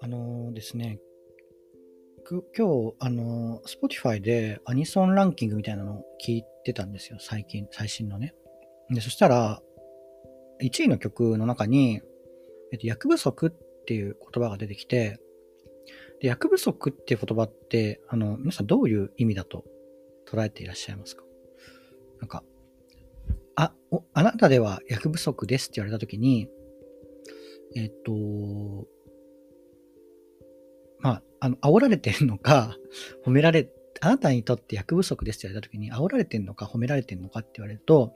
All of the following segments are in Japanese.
あのですね、今日、あの、Spotify でアニソンランキングみたいなのを聞いてたんですよ、最近、最新のね。で、そしたら、1位の曲の中に、えっと、役不足っていう言葉が出てきて、で、役不足っていう言葉って、あの、皆さんどういう意味だと捉えていらっしゃいますか？なんか、あ、お、あなたでは役不足ですって言われたときに、えっと、まあ、あの、煽られてるのか、褒められ、あなたにとって役不足ですって言われたときに、煽られてるのか褒められてるのかって言われると、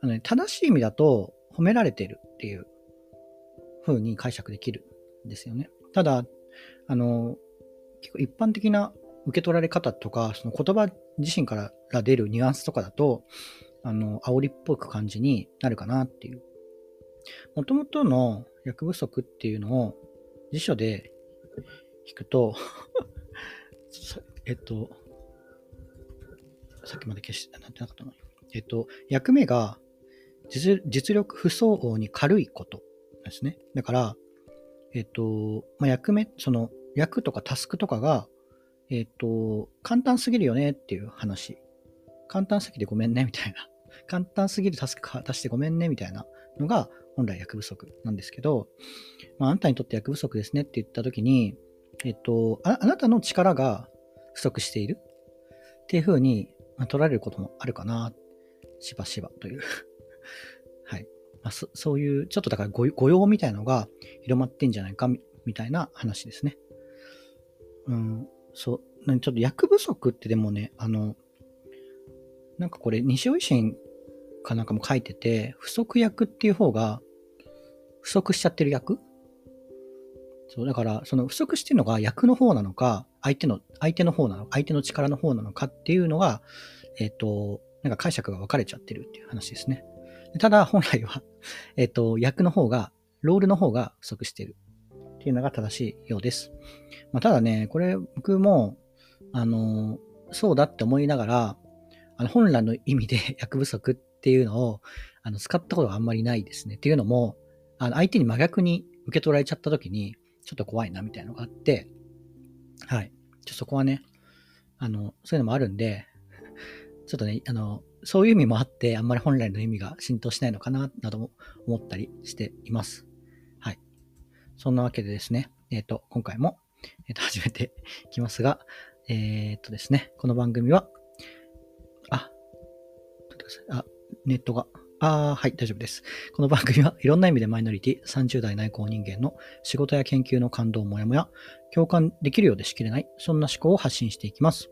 あのね、正しい意味だと褒められてるっていう風に解釈できるんですよね。ただ、あの、結構一般的な受け取られ方とか、その言葉自身から出るニュアンスとかだと、あの、煽りっぽく感じになるかなっていう。もともとの役不足っていうのを辞書で引くと えっと、さっきまで消して、なってなかったの？えっと、役目が実力不相応に軽いことですね。だから、えっと、まあ、役目、その、役とかタスクとかが、えっと、簡単すぎるよねっていう話。簡単すぎてごめんね、みたいな。簡単すぎるタスク出してごめんね、みたいなのが、本来役不足なんですけど、まあ、あなたにとって役不足ですねって言ったときに、えっとあ、なたの力が不足しているっていうふうに、まあ、取られることもあるかな、しばしばという はい。まあ、そそういう、ちょっとだから御用みたいのが広まってんじゃないかみたいな話ですね。うん、そう、ちょっと役不足ってでもね、あの、なんかこれ、西尾維新かなんかも書いてて、不足役っていう方が、不足しちゃってる役？そう、だから、その不足してるのが役の方なのか、相手の、相手の方なのか、相手の力の方なのかっていうのが、えっ、ー、と、なんか解釈が分かれちゃってるっていう話ですね。ただ、本来は、えっ、と、役の方が、ロールの方が不足してるっていうのが正しいようです。まあ、ただね、これ僕も、あの、そうだって思いながら、あの本来の意味で 役不足っていうのをあの使ったことがあんまりないですね。っていうのも、あの相手に真逆に受け取られちゃった時に、ちょっと怖いなみたいなのがあって、はい。ちょそこはね、あの、そういうのもあるんで、ちょっとね、あの、そういう意味もあって、あんまり本来の意味が浸透しないのかな、なども思ったりしています。はい。そんなわけでですね、えっ、ー、と、今回も、えっ、ー、と、始めていきますが、えっ、ー、とですね、この番組は、あ、ネットが、ああはい、大丈夫です。この番組はいろんな意味でマイノリティ、30代内向人間の仕事や研究の感動もやもや、共感できるようでしきれない、そんな思考を発信していきます。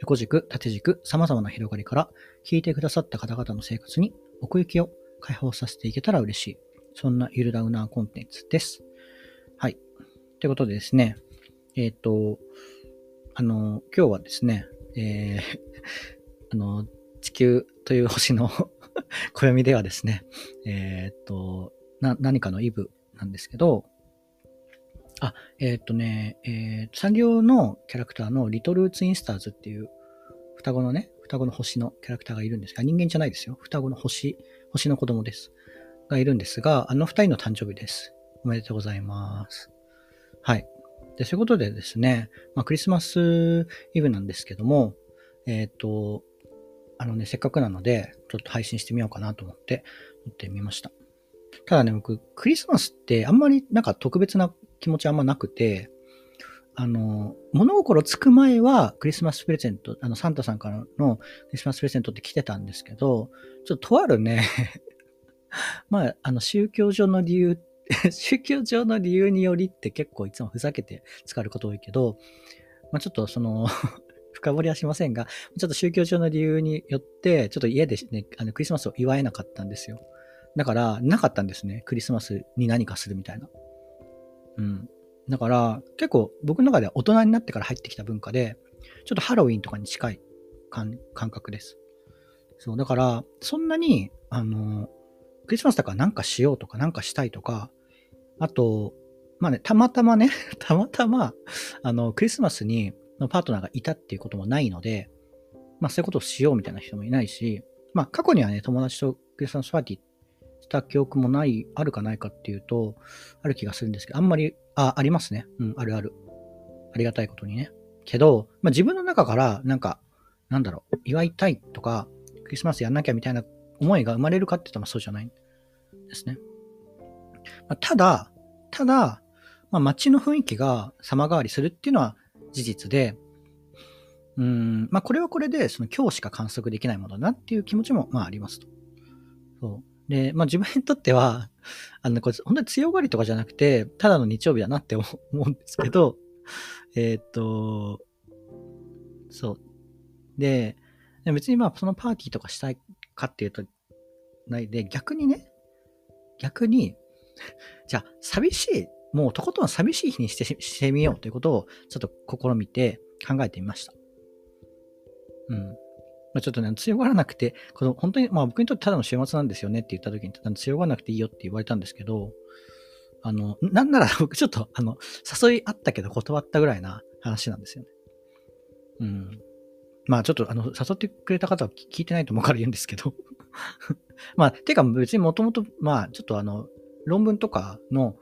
横軸、縦軸、様々な広がりから、聞いてくださった方々の生活に奥行きを解放させていけたら嬉しい。そんなゆるダウナーコンテンツです。はい。ということでですね、えっ、ー、と、あの、今日はですね、えー、あの、地球という星の 暦ではですね、えっ、と、な、何かのイブなんですけど、あ、えっ、とね、えー、サンリオのキャラクターのリトルツインスターズっていう双子のね、双子の星のキャラクターがいるんですが、人間じゃないですよ。双子の星、星の子供です。がいるんですが、あの二人の誕生日です。おめでとうございます。はい。で、そういうことでですね、まあ、クリスマスイブなんですけども、えっ、ー、と、あのね、せっかくなので、ちょっと配信してみようかなと思って撮ってみました。ただね、僕、クリスマスってあんまりなんか特別な気持ちあんまなくて、あの、物心つく前はクリスマスプレゼント、あの、サンタさんからのクリスマスプレゼントって来てたんですけど、ちょっととあるね まあ、あの、宗教上の理由、宗教上の理由によりって結構いつもふざけて使うこと多いけど、まあ、ちょっとその深掘りはしませんが、ちょっと宗教上の理由によって、ちょっと家でね、あのクリスマスを祝えなかったんですよ。だから、なかったんですね。クリスマスに何かするみたいな。うん。だから、結構僕の中では大人になってから入ってきた文化で、ちょっとハロウィンとかに近い感覚です。そう、だから、そんなに、あの、クリスマスだからなんかしようとかなんかしたいとか、あと、まあね、たまたまね、たまたま、あの、クリスマスにのパートナーがいたっていうこともないので、まあそういうことをしようみたいな人もいないし、まあ過去にはね、友達とクリスマスパーティーした記憶もない、あるかないかっていうと、ある気がするんですけど、あんまり、あ、ありますね。うん、あるある。ありがたいことにね。けど、まあ、自分の中から、なんか、なんだろう、祝いたいとか、クリスマスやんなきゃみたいな思いが生まれるかって言ったらそうじゃないんですね。まあ、ただ、ただ、まあ、街の雰囲気が様変わりするっていうのは事実で、うん、まあ、これはこれで、その今日しか観測できないものだなっていう気持ちも、まあ、ありますと。そう。で、まあ、自分にとっては、あの、これ、本当に強がりとかじゃなくて、ただの日曜日だなって思うんですけど、え、っと、そう。で、別にまあ、そのパーティーとかしたいかっていうと、ないで、逆にね、逆に、じゃあ、寂しい、もうとことん寂しい日にしてしてみようということを、ちょっと試みて考えてみました。うん。まあ、ちょっとね、強がらなくて、この本当に、まあ僕にとってただの週末なんですよねって言った時に、強がらなくていいよって言われたんですけど、あの、なんなら 僕ちょっと、あの、誘いあったけど断ったぐらいな話なんですよね。うん。まあちょっと、あの、誘ってくれた方は聞いてないと思うから言うんですけど まあ、てか別にもともと、まあちょっとあの、論文とかの、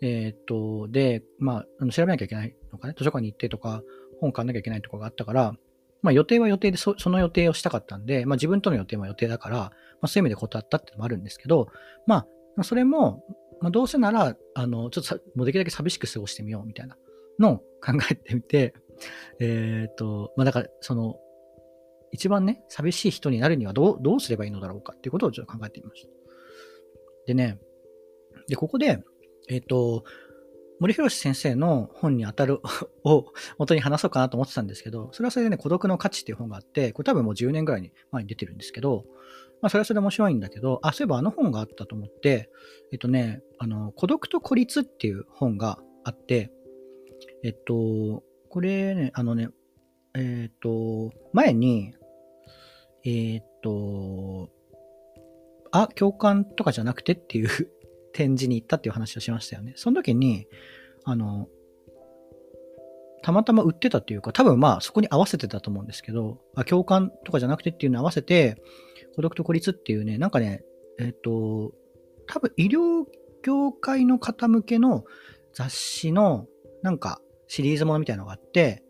えー、っと、で、まあ、調べなきゃいけないのかね、図書館に行ってとか、本買わなきゃいけないとかがあったから、まあ予定は予定でそ、その予定をしたかったんで、まあ自分との予定も予定だから、まあそういう意味で断ったってのもあるんですけど、まあ、それも、まあどうせなら、あの、ちょっともうできるだけ寂しく過ごしてみようみたいなのを考えてみて、えっ、と、まあだから、その、一番ね、寂しい人になるにはどう、どうすればいいのだろうかっていうことをちょっと考えてみました。でね、で、ここで、えっ、と、森博先生の本に当たる を元に話そうかなと思ってたんですけど、それはそれでね、孤独の価値っていう本があって、これ多分もう10年ぐらいに前に出てるんですけど、まあそれはそれで面白いんだけど、あ、そういえばあの本があったと思って、えっとね、あの、孤独と孤立っていう本があって、えっと、これね、あのね、えっと、前に、えっと、あ、共感とかじゃなくてっていう展示に行ったっていう話をしましたよね。その時に、あの、たまたま売ってたっていうか、多分まあそこに合わせてたと思うんですけど、あ共感とかじゃなくてっていうのに合わせて、孤独と孤立っていうね、なんかね、えっ、と、多分医療業界の方向けの雑誌のなんかシリーズものみたいなのがあって、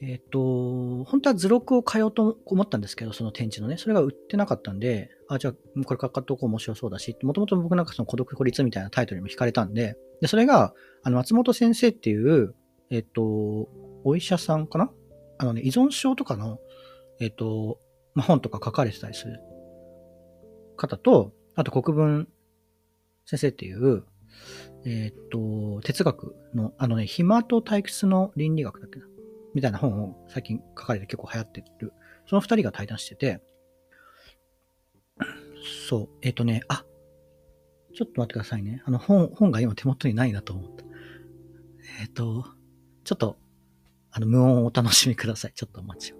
えっ、と、本当は図録を買おうと思ったんですけど、その展示のね、それが売ってなかったんで、あ、じゃあ、これ買っとこう面白そうだし、もともと僕なんかその孤独孤立みたいなタイトルにも惹かれたんで、で、それが、あの、松本先生っていう、えっ、と、お医者さんかな？あのね、依存症とかの、えっ、と、まあ、本とか書かれてたりする方と、あと国分先生っていう、えっ、と、哲学の、あのね、暇と退屈の倫理学だっけな？みたいな本を最近書かれて結構流行ってる。その二人が対談してて、そう、えっ、ー、とね、あ、ちょっと待ってくださいね。あの本、本が今手元にないなと思った。えっ、ー、と、ちょっと、あの、無音をお楽しみください。ちょっとお待ちを。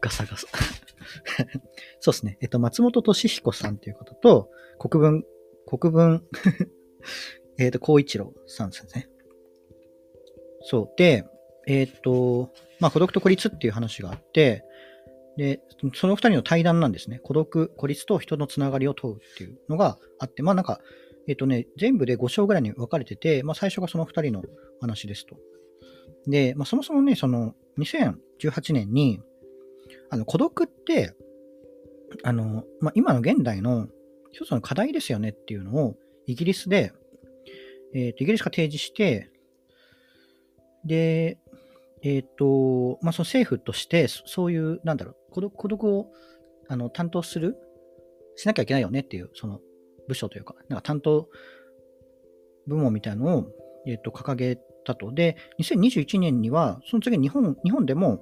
ガサガサ そうですね。えっと、松本敏彦さんという方と、国分、国分 えっと、孝一郎さんですね。そう。で、えっ、と、まあ、孤独と孤立っていう話があって、で、その二人の対談なんですね。孤独、孤立と人のつながりを問うっていうのがあって、まあなんか、えっ、とね、全部で5章ぐらいに分かれてて、まあ最初がその二人の話ですと。で、まあそもそもね、その2018年に、あの、孤独って、あの、まあ、今の現代の一つの課題ですよねっていうのを、イギリスで、えっ、ー、と、イギリスが提示して、で、えっ、ー、と、まあ、その政府として、そういう、なんだろう、孤独孤独をあの担当する、しなきゃいけないよねっていう、その部署というか、なんか担当部門みたいなのを、えっ、ー、と、掲げたと。で、2021年には、その次日本、日本でも、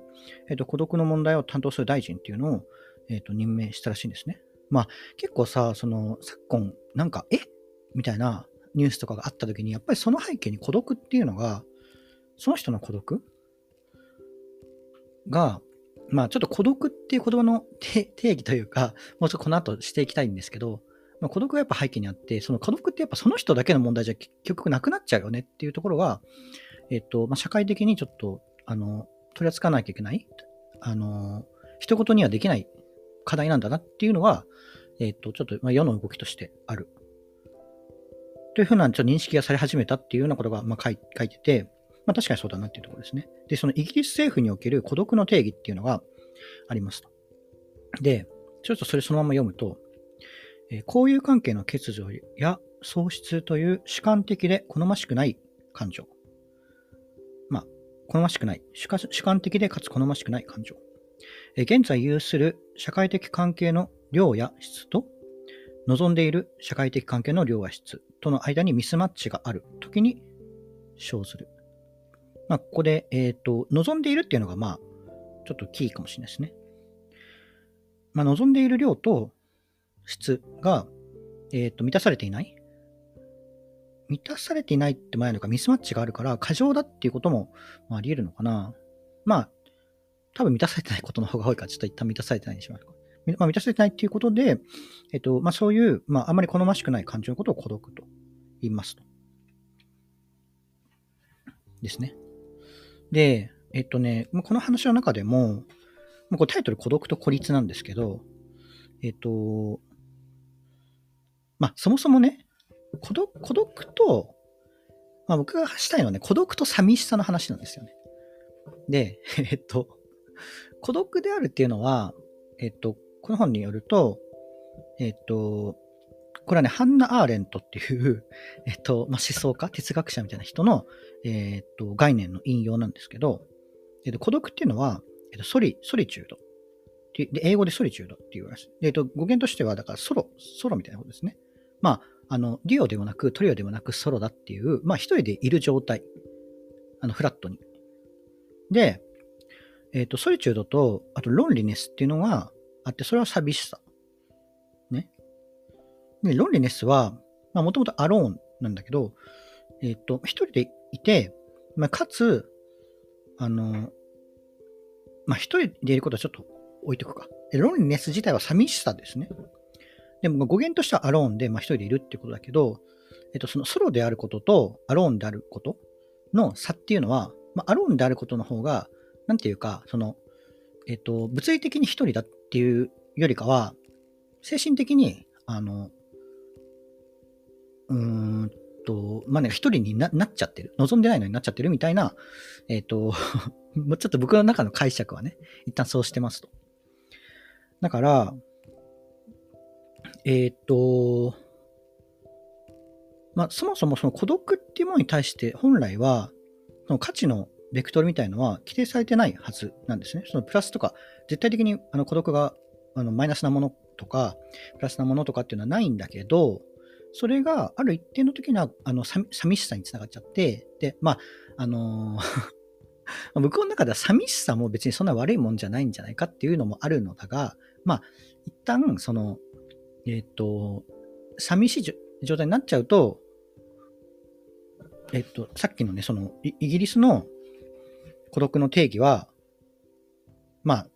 えっ、と、孤独の問題を担当する大臣っていうのを、えっ、ー、と、任命したらしいんですね。まあ、結構さ、その、昨今、なんか、え？みたいなニュースとかがあった時に、やっぱりその背景に孤独っていうのが、その人の孤独？が、まあ、ちょっと孤独っていう言葉の 定義というか、もうちょっとこの後していきたいんですけど、まあ、孤独がやっぱ背景にあって、その孤独ってやっぱその人だけの問題じゃ結局なくなっちゃうよねっていうところが、えっ、と、まあ、社会的にちょっと、あの、取り扱わなきゃいけない、あの、一言にはできない課題なんだなっていうのは、えっ、と、ちょっと、まあ、世の動きとしてある。というふうなちょっと認識がされ始めたっていうようなことが、まあ、書いてて、まあ、確かにそうだなっていうところですね。で、そのイギリス政府における孤独の定義っていうのがありますと。で、ちょっとそれそのまま読むと、えー、交友関係の欠如や喪失という主観的で好ましくない感情。まあ、好ましくない。主観的でかつ好ましくない感情。現在有する社会的関係の量や質と、望んでいる社会的関係の量や質との間にミスマッチがあるときに生ずる。まあ、ここで、えっ、ー、と、望んでいるっていうのが、まあ、ちょっとキーかもしれないですね。まあ、望んでいる量と質が、えっ、ー、と、満たされていない満たされていないって前のかミスマッチがあるから、過剰だっていうことも、あり得るのかな。まあ、多分満たされてないことの方が多いから、ちょっと一旦満たされてないにします。まあ、満たされてないっていうことで、えっ、と、まあ、そういう、まあ、あまり好ましくない感情のことを孤独と言いますと。ですね。で、えっとね、この話の中でも、もうこれタイトル孤独と孤立なんですけど、えっと、まあ、そもそもね、孤独孤独と、まあ、僕がしたいのはね、孤独と寂しさの話なんですよね。で、えっと、孤独であるっていうのは、えっと、この本によると、えっと、これはね、ハンナ・アーレントっていう、えっと、まあ、思想家、哲学者みたいな人の、えっと、概念の引用なんですけど、えっと、孤独っていうのは、えっと、ソリ、ソリチュード。で英語でソリチュードって言いうらしい。えっと、語源としては、だからソロ、ソロみたいなことですね。まあ、あの、デュオでもなく、トリオでもなく、ソロだっていう、まあ、一人でいる状態。あの、フラットに。で、えっ、と、ソリチュードと、あと、ロンリネスっていうのがあって、それは寂しさ。ね。で、ロンリネスは、まあ、もともとアローンなんだけど、えっ、と、一人でいて、まあ、かつ、あの、まあ、一人でいることはちょっと置いとくか。ロンリネス自体は寂しさですね。でも語源としてはアローンで、まあ、一人でいるってことだけど、えっと、そのソロであることとアローンであることの差っていうのは、まあ、アローンであることの方が、なんていうか、その、えっと、物理的に一人だっていうよりかは、精神的に、あの、うーんと、まあね、一人になっちゃってる。望んでないのになっちゃってるみたいな、えっ、と、ちょっと僕の中の解釈はね、一旦そうしてますと。だから、えっ、と、まあ、そもそもその孤独っていうものに対して本来は、の価値のベクトルみたいのは規定されてないはずなんですね。そのプラスとか、絶対的にあの孤独があのマイナスなものとか、プラスなものとかっていうのはないんだけど、それがある一定の時にはあの寂しさにつながっちゃって、で、まあ、あのー向こうの中では寂しさも別にそんな悪いもんじゃないんじゃないかっていうのもあるのだが、まあ、一旦、その、えっ、ー、と、寂しい状態になっちゃうと、えっ、ー、と、さっきのね、その、イギリスの孤独の定義は、まあ、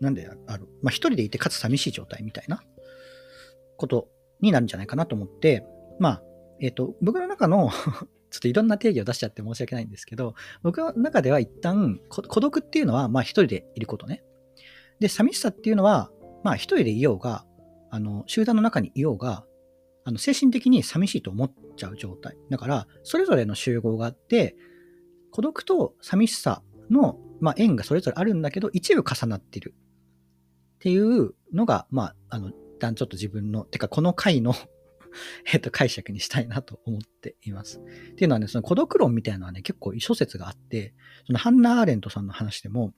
なんである、まあ一人でいてかつ寂しい状態みたいなことになるんじゃないかなと思って、まあ、えっ、ー、と、僕の中の ちょっといろんな定義を出しちゃって申し訳ないんですけど、僕の中では一旦、孤独っていうのは、まあ一人でいることね。で、寂しさっていうのは、まあ一人でいようが、あの、集団の中にいようが、あの、精神的に寂しいと思っちゃう状態。だから、それぞれの集合があって、孤独と寂しさの、まあ、縁がそれぞれあるんだけど、一部重なってる。っていうのが、まあ、あの、一旦ちょっと自分の、てかこの回の えっと、解釈にしたいなと思っています。っていうのはね、その孤独論みたいなのはね、結構諸説があって、そのハンナ・アーレントさんの話でも、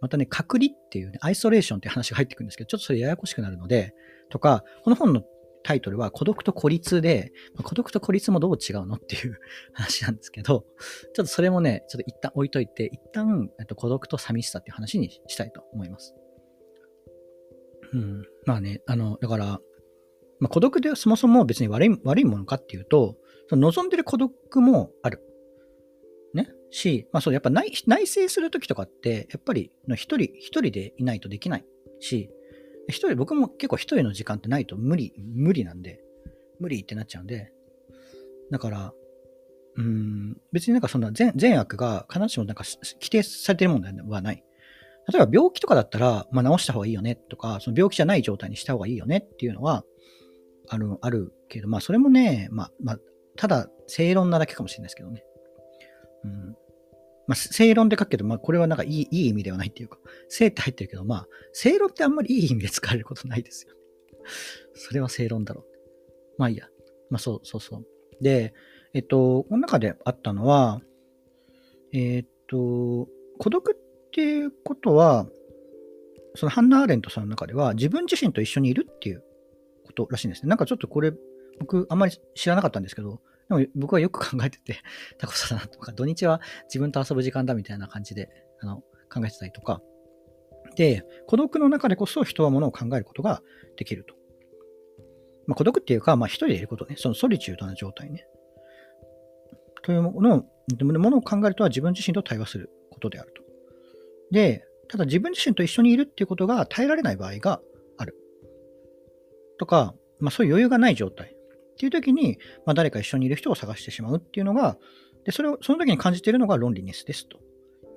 またね、隔離っていうね、アイソレーションっていう話が入ってくるんですけど、ちょっとそれややこしくなるので、とか、この本のタイトルは孤独と孤立で、孤独と孤立もどう違うのっていう 話なんですけど、ちょっとそれもね、ちょっと一旦置いといて、一旦、えっと、孤独と寂しさっていう話にしたいと思います。うん。まあね、あの、だから、まあ、孤独でそもそも別に悪い悪いものかっていうと、その望んでる孤独もある。ね。し、まあそう、やっぱ内内省するときとかって、やっぱり一人、一人でいないとできないし、一人、僕も結構一人の時間ってないと無理、無理なんで、無理ってなっちゃうんで、だから、うん、別になんかそんな善善悪が必ずしもなんか規定されてるものではない。例えば病気とかだったら、まあ、治した方がいいよねとか、その病気じゃない状態にした方がいいよねっていうのは、ある、あるけど、まあそれもね、まあ、まあ、ただ正論なだけかもしれないですけどね。うん。まあ、正論で書くけど、まあ、これはなんかいい、いい意味ではないっていうか、正って入ってるけど、まあ、正論ってあんまりいい意味で使われることないですよ。それは正論だろう。まあいいや。まあそうそうそう。で、えっと、この中であったのは、えっと、孤独っていうことは、そのハンナ・アーレントさんの中では自分自身と一緒にいるっていうことらしいんですね。なんかちょっとこれ、僕あんまり知らなかったんですけど、でも僕はよく考えてて、タコさんとか土日は自分と遊ぶ時間だみたいな感じであの考えてたりとか。で、孤独の中でこそ人はものを考えることができると。まあ、孤独っていうか、まあ、一人でいることね。そのソリチュードな状態ね。というものを、ものを考えるとは自分自身と対話することであると。で、ただ自分自身と一緒にいるっていうことが耐えられない場合がある。とか、まあそういう余裕がない状態っていう時に、まあ誰か一緒にいる人を探してしまうっていうのが、で、それを、その時に感じているのがロンリネスですという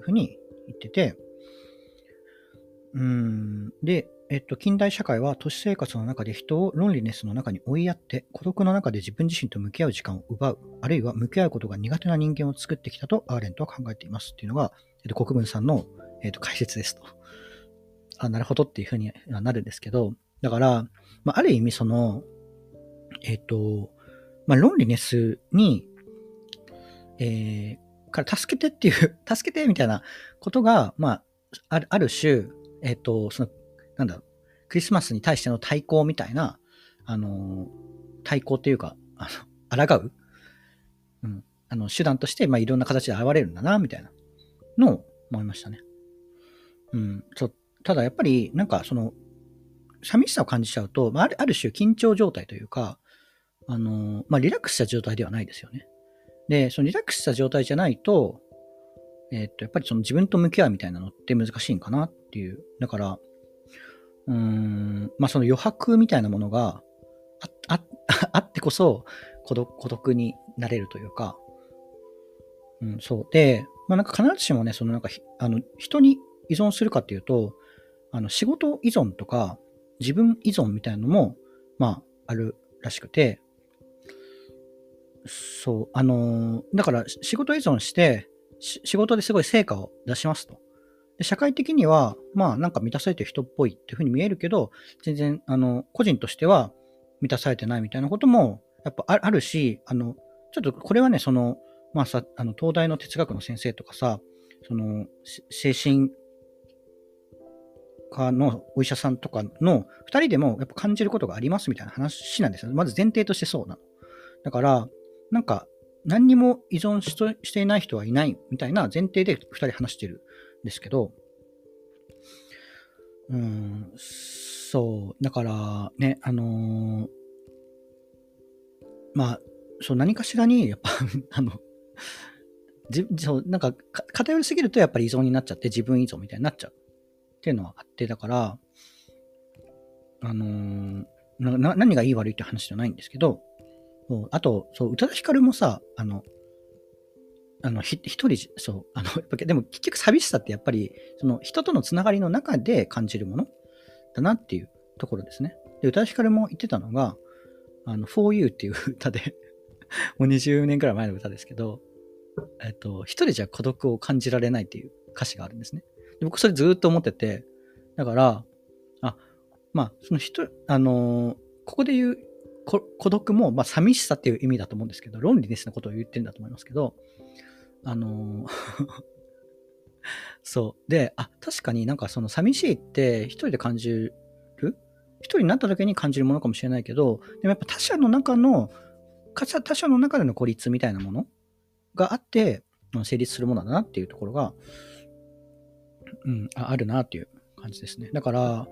ふうに言ってて、うん、で、えっと、近代社会は都市生活の中で人をロンリネスの中に追いやって、孤独の中で自分自身と向き合う時間を奪う、あるいは向き合うことが苦手な人間を作ってきたとアーレントは考えていますっていうのが、えっと、国分さんの、えっと、解説ですと。あ、なるほどっていうふうになるんですけど、だから、まあ、ある意味その、えっと、まあ、ロンリネスに、えー、から助けてっていう、助けてみたいなことが、まあ、あるある種、えっと、そのなんだろう、クリスマスに対しての対抗みたいな、あの、対抗っていうか、あの、抗う、うん、あの、手段として、まあ、いろんな形で現れるんだな、みたいなのを思いましたね。うん、そう、ただやっぱり、なんかその、寂しさを感じちゃうと、まあ、あるある種緊張状態というか、あの、まあ、リラックスした状態ではないですよね。で、そのリラックスした状態じゃないと、え、っと、やっぱりその自分と向き合うみたいなのって難しいんかなっていう。だから、うーん、まあその余白みたいなものがあ あってこそ孤独孤独になれるというか、うん、そう。で、まあなんか必ずしもね、そのなんかあの人に依存するかっていうと、あの仕事依存とか自分依存みたいなのも、まああるらしくて、そう、あのー、だから仕事依存して、仕事ですごい成果を出しますと。で社会的には、まあなんか満たされてる人っぽいっていうふうに見えるけど、全然、あの、個人としては満たされてないみたいなことも、やっぱあるし、あの、ちょっとこれはね、その、まあさ、あの、東大の哲学の先生とかさ、その、精神科のお医者さんとかの二人でもやっぱ感じることがありますみたいな話なんですよ。まず前提としてそうなの。だから、なんか、何にも依存していない人はいないみたいな前提で二人話してるんですけど、うん、そう、だからね、あのー、まあ、そう、何かしらに、やっぱ あの、じそうなんか偏りすぎるとやっぱり依存になっちゃって自分依存みたいになっちゃうっていうのはあってだからあのー、何がいい悪いって話じゃないんですけどあとそう宇多田ヒカルもさあのあの、ひ一人、そう、あの、でも結局寂しさってやっぱり、その人とのつながりの中で感じるものだなっていうところですね。で、宇多田ヒカルも言ってたのが、あの、For You っていう歌で もう20年くらい前の歌ですけど、えっと、一人じゃ孤独を感じられないっていう歌詞があるんですね。で僕それずっと思ってて、だから、あ、まあ、その人、あのー、ここで言う孤独も、まあ、寂しさっていう意味だと思うんですけど、ロンリネスのことを言ってるんだと思いますけど、あの そう。で、あ、確かになんかその寂しいって一人で感じる？一人になった時に感じるものかもしれないけど、でもやっぱ他者の中の、他者の中での孤立みたいなもの？があって、成立するものだなっていうところが、うん、ああるなっていう感じですね。だから、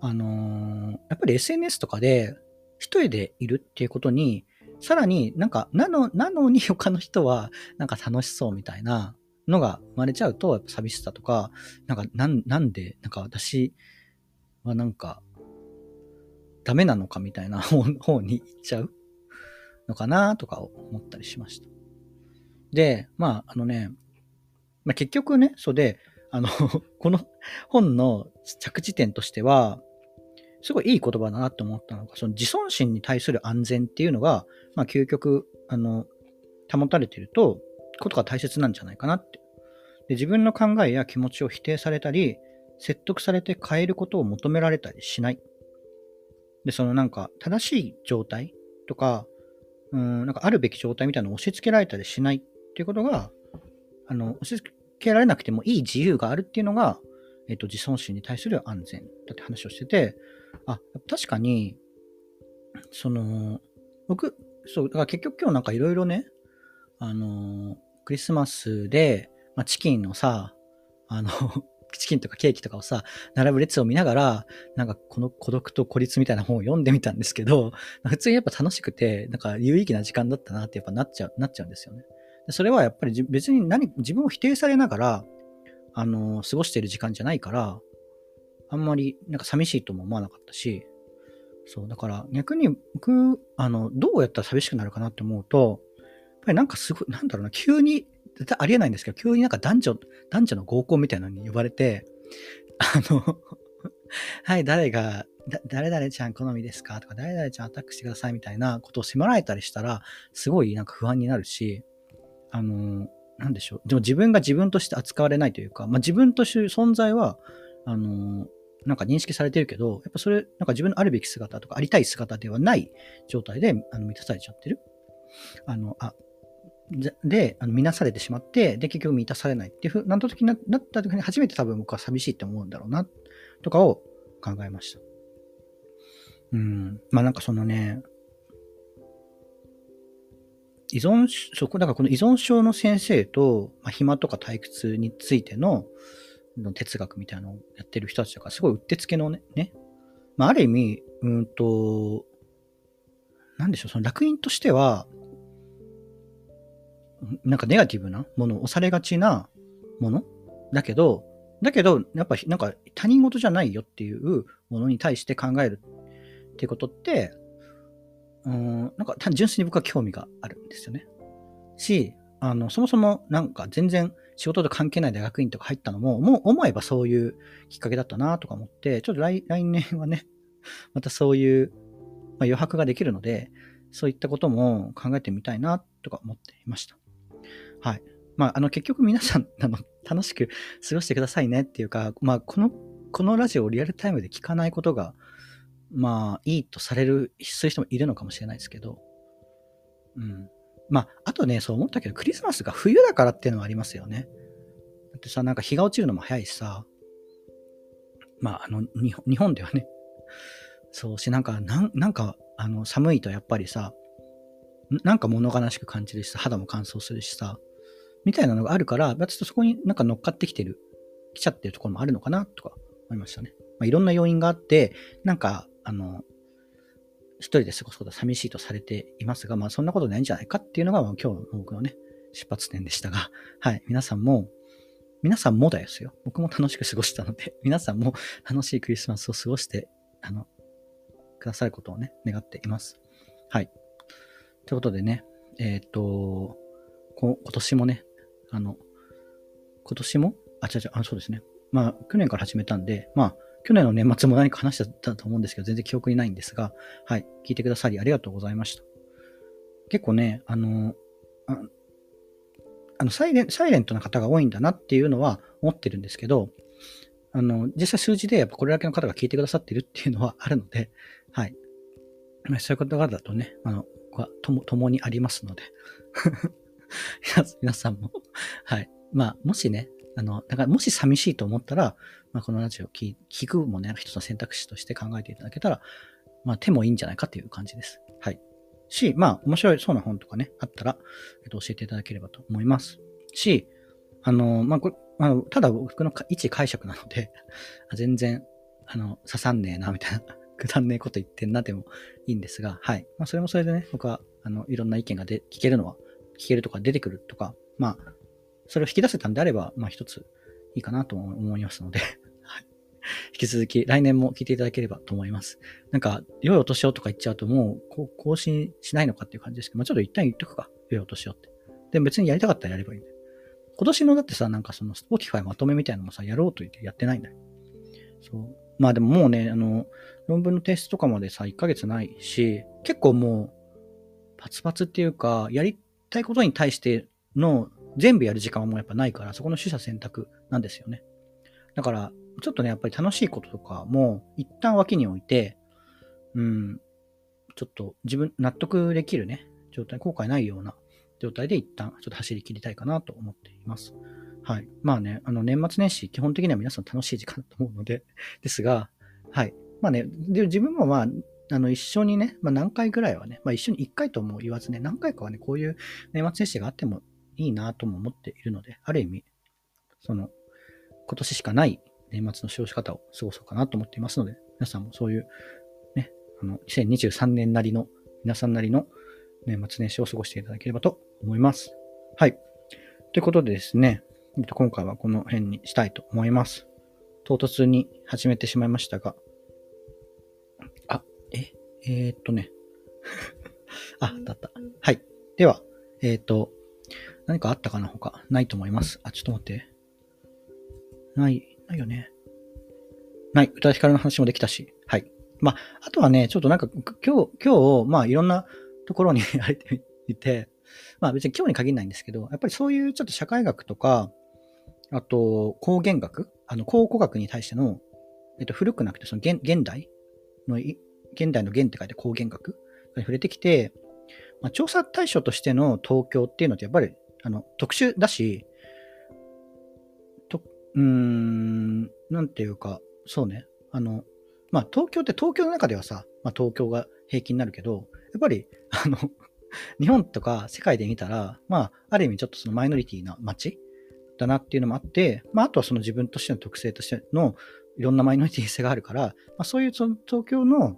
あのー、やっぱり SNS とかで一人でいるっていうことにさらになんか、なの、なのに他の人はなんか楽しそうみたいなのが生まれちゃうと、寂しさとか、なんか、なん、なんで、なんか私はなんか、ダメなのかみたいな 方に行っちゃうのかなとか思ったりしました。で、まあ、あのね、まあ、結局ね、そうで、あのこの本の着地点としては、すごいいい言葉だなと思ったのが、その自尊心に対する安全っていうのが、まあ、究極、あの、保たれていると、ことが大切なんじゃないかなって。で自分の考えや気持ちを否定されたり、説得されて変えることを求められたりしない。で、そのなんか、正しい状態とか、うん、なんかあるべき状態みたいなのを押し付けられたりしないっていうことが、あの、押し付けられなくてもいい自由があるっていうのが、えっと、自尊心に対する安全だって話をしてて、あ、確かに、その、僕、そう、だから結局今日なんかいろいろね、あの、クリスマスで、まあ、チキンのさ、あの チキンとかケーキとかをさ、並ぶ列を見ながら、なんかこの孤独と孤立みたいな本を読んでみたんですけど、普通にやっぱ楽しくて、なんか有意義な時間だったなってやっぱなっちゃう、なっちゃうんですよね。それはやっぱり別に何、自分を否定されながら、あの、過ごしてる時間じゃないから、あんまりなんか寂しいとも思わなかったし、そう、だから逆に僕、あの、どうやったら寂しくなるかなって思うと、やっぱりなんかすごい、なんだろうな、急に、絶対ありえないんですけど、急になんか男女、男女の合コンみたいなのに呼ばれて、あの はい、誰が、誰々ちゃん好みですかとか、誰々ちゃんアタックしてくださいみたいなことを迫られたりしたら、すごいなんか不安になるし、あの、なんでしょう。でも自分が自分として扱われないというか、まあ、自分という存在は、あの、なんか認識されてるけど、やっぱそれ、なんか自分のあるべき姿とか、ありたい姿ではない状態で、あの、満たされちゃってる。あの、あ、で、あの見なされてしまって、で、結局満たされないっていうふうなった時になった時に初めて多分僕は寂しいって思うんだろうな、とかを考えました。うん。まあなんかそのね、依存、そこ、だからこの依存症の先生と、まあ、暇とか退屈についてのの哲学みたいなのをやってる人たちとか、すごいうってつけのね、ねまあ、ある意味、うんと、なんでしょう、その楽園としては、なんかネガティブなもの、押されがちなものだけど、だけど、やっぱなんか他人事じゃないよっていうものに対して考えるっていうことって、うん、なんか単純粋に僕は興味があるんですよね。し、あの、そもそもなんか全然仕事と関係ない大学院とか入ったのも、もう思えばそういうきっかけだったなとか思って、ちょっと来来年はね、またそういう、まあ、余白ができるので、そういったことも考えてみたいなとか思っていました。はい。まあ、あの、結局皆さん、あの、楽しく過ごしてくださいねっていうか、まあ、この、このラジオをリアルタイムで聞かないことが、まあ、いいとされる、そういう人もいるのかもしれないですけど、うん。まあ、あとね、そう思ったけど、クリスマスが冬だからっていうのはありますよね。だってさ、なんか日が落ちるのも早いしさ、まあ、あの、日本ではね、そうし、なんか、なんなんか、あの、寒いとやっぱりさ、なんか物悲しく感じるしさ、肌も乾燥するしさ、みたいなのがあるから、ちょっとそこになんか乗っかってきてる、来ちゃってるところもあるのかな、とか思いましたね。まあ、いろんな要因があって、なんか、あの、一人で過ごすことは寂しいとされていますが、まあそんなことないんじゃないかっていうのが、まあ、今日の僕のね、出発点でしたが、はい、皆さんも、皆さんもだですよ。僕も楽しく過ごしたので、皆さんも楽しいクリスマスを過ごして、あの、くださることをね、願っています。はい。ということでね、えっ、ー、と、今年もね、あの、今年も？あ、違う違う、あ、そうですね。まあ、去年から始めたんで、まあ、去年の年末も何か話してたと思うんですけど、全然記憶にないんですが、はい、聞いてくださりありがとうございました。結構ね、あの、ああのサイレン、サイレントな方が多いんだなっていうのは思ってるんですけど、あの、実際数字でやっぱこれだけの方が聞いてくださってるっていうのは あるので、はい。そういう方々だとね、あの、とも、共にありますので 皆さんもはい。まあ、もしね、あの、だからもし寂しいと思ったら、まあ、このラジオ聞聞くもね、一つの選択肢として考えていただけたら、まあ、手もいいんじゃないかっていう感じです。はい。し、まあ、面白いそうな本とかね、あったら、えっと、教えていただければと思います。し、あの、まあ、これ、まあ、ただ僕の一解釈なので、全然、あの、刺さんねえな、みたいな、くだんねえこと言ってんなでもいいんですが、はい。まあ、それもそれでね、僕は、あの、いろんな意見がで聞けるのは、聞けるとか出てくるとか、まあ、それを引き出せたんであれば、まあ一ついいかなと思いますので。引き続き来年も聞いていただければと思います。なんか、良いお年をとか言っちゃうともう更新しないのかっていう感じですけど、まあ、ちょっと一旦言っとくか。良いお年をって。で、別にやりたかったらやればいいんで。今年のだってさ、なんかその Spotify まとめみたいなのもさ、やろうと言ってやってないんだよ。そう。まあでももうね、あの、論文の提出とかまでさ、1ヶ月ないし、結構もう、パツパツっていうか、やりたいことに対しての全部やる時間はもうやっぱないから、そこの取捨選択なんですよね。だから、ちょっとね、やっぱり楽しいこととかも一旦脇に置いて、うん、ちょっと自分納得できるね、状態、後悔ないような状態で一旦ちょっと走り切りたいかなと思っています。はい。まあね、あの年末年始、基本的には皆さん楽しい時間だと思うので、ですが、はい。まあね、で自分もまあ、あの、一緒にね、まあ何回ぐらいはね、まあ一緒に一回とも言わずね、何回かはね、こういう年末年始があってもいいなとも思っているので、ある意味、その、今年しかない年末の過ごし方を過ごそうかなと思っていますので、皆さんもそういう、ね、あの、2023年なりの、皆さんなりの年末年始を過ごしていただければと思います。はい。ということでですね、今回はこの辺にしたいと思います。唐突に始めてしまいましたが、あ、え、えー、っとね。あ、だった。はい。では、えー、っと、何かあったかな他ないと思います。あ、ちょっと待って。ない、ないよね。ない。宇多田ヒカルの話もできたし。はい。まあ、あとはね、ちょっとなんか、今日、今日、まあ、いろんなところに 入っていて、まあ別に今日に限らないんですけど、やっぱりそういうちょっと社会学とか、あと、光源学あの、考古学に対しての、えっと、古くなくて、その現現代の、現代の現って書いて光源学に触れてきて、まあ、調査対象としての東京っていうのってやっぱりあの特殊だし、とうーん、なんていうか、そうね、あの、まあ、東京って東京の中ではさ、まあ、東京が平均になるけど、やっぱり、あの、日本とか世界で見たら、まあ、ある意味ちょっとそのマイノリティな街だなっていうのもあって、まあ、あとはその自分としての特性としてのいろんなマイノリティ性があるから、まあ、そういうその東京の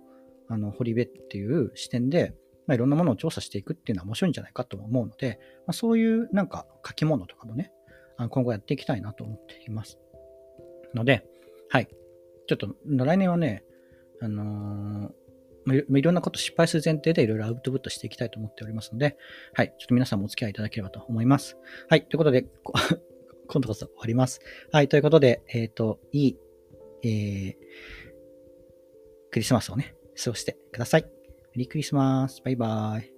あの堀部っていう視点で、まあ、いろんなものを調査していくっていうのは面白いんじゃないかと思うので、まあ、そういうなんか書き物とかもね、あの今後やっていきたいなと思っています。ので、はい。ちょっと来年はね、あのー、いろんなこと失敗する前提でいろいろアウトプットしていきたいと思っておりますので、はい。ちょっと皆さんもお付き合いいただければと思います。はい。ということで、今度こそ終わります。はい。ということで、えっ、ー、と、いい、えー、クリスマスをね、過ごしてください。メリークリスマス。バイバイ。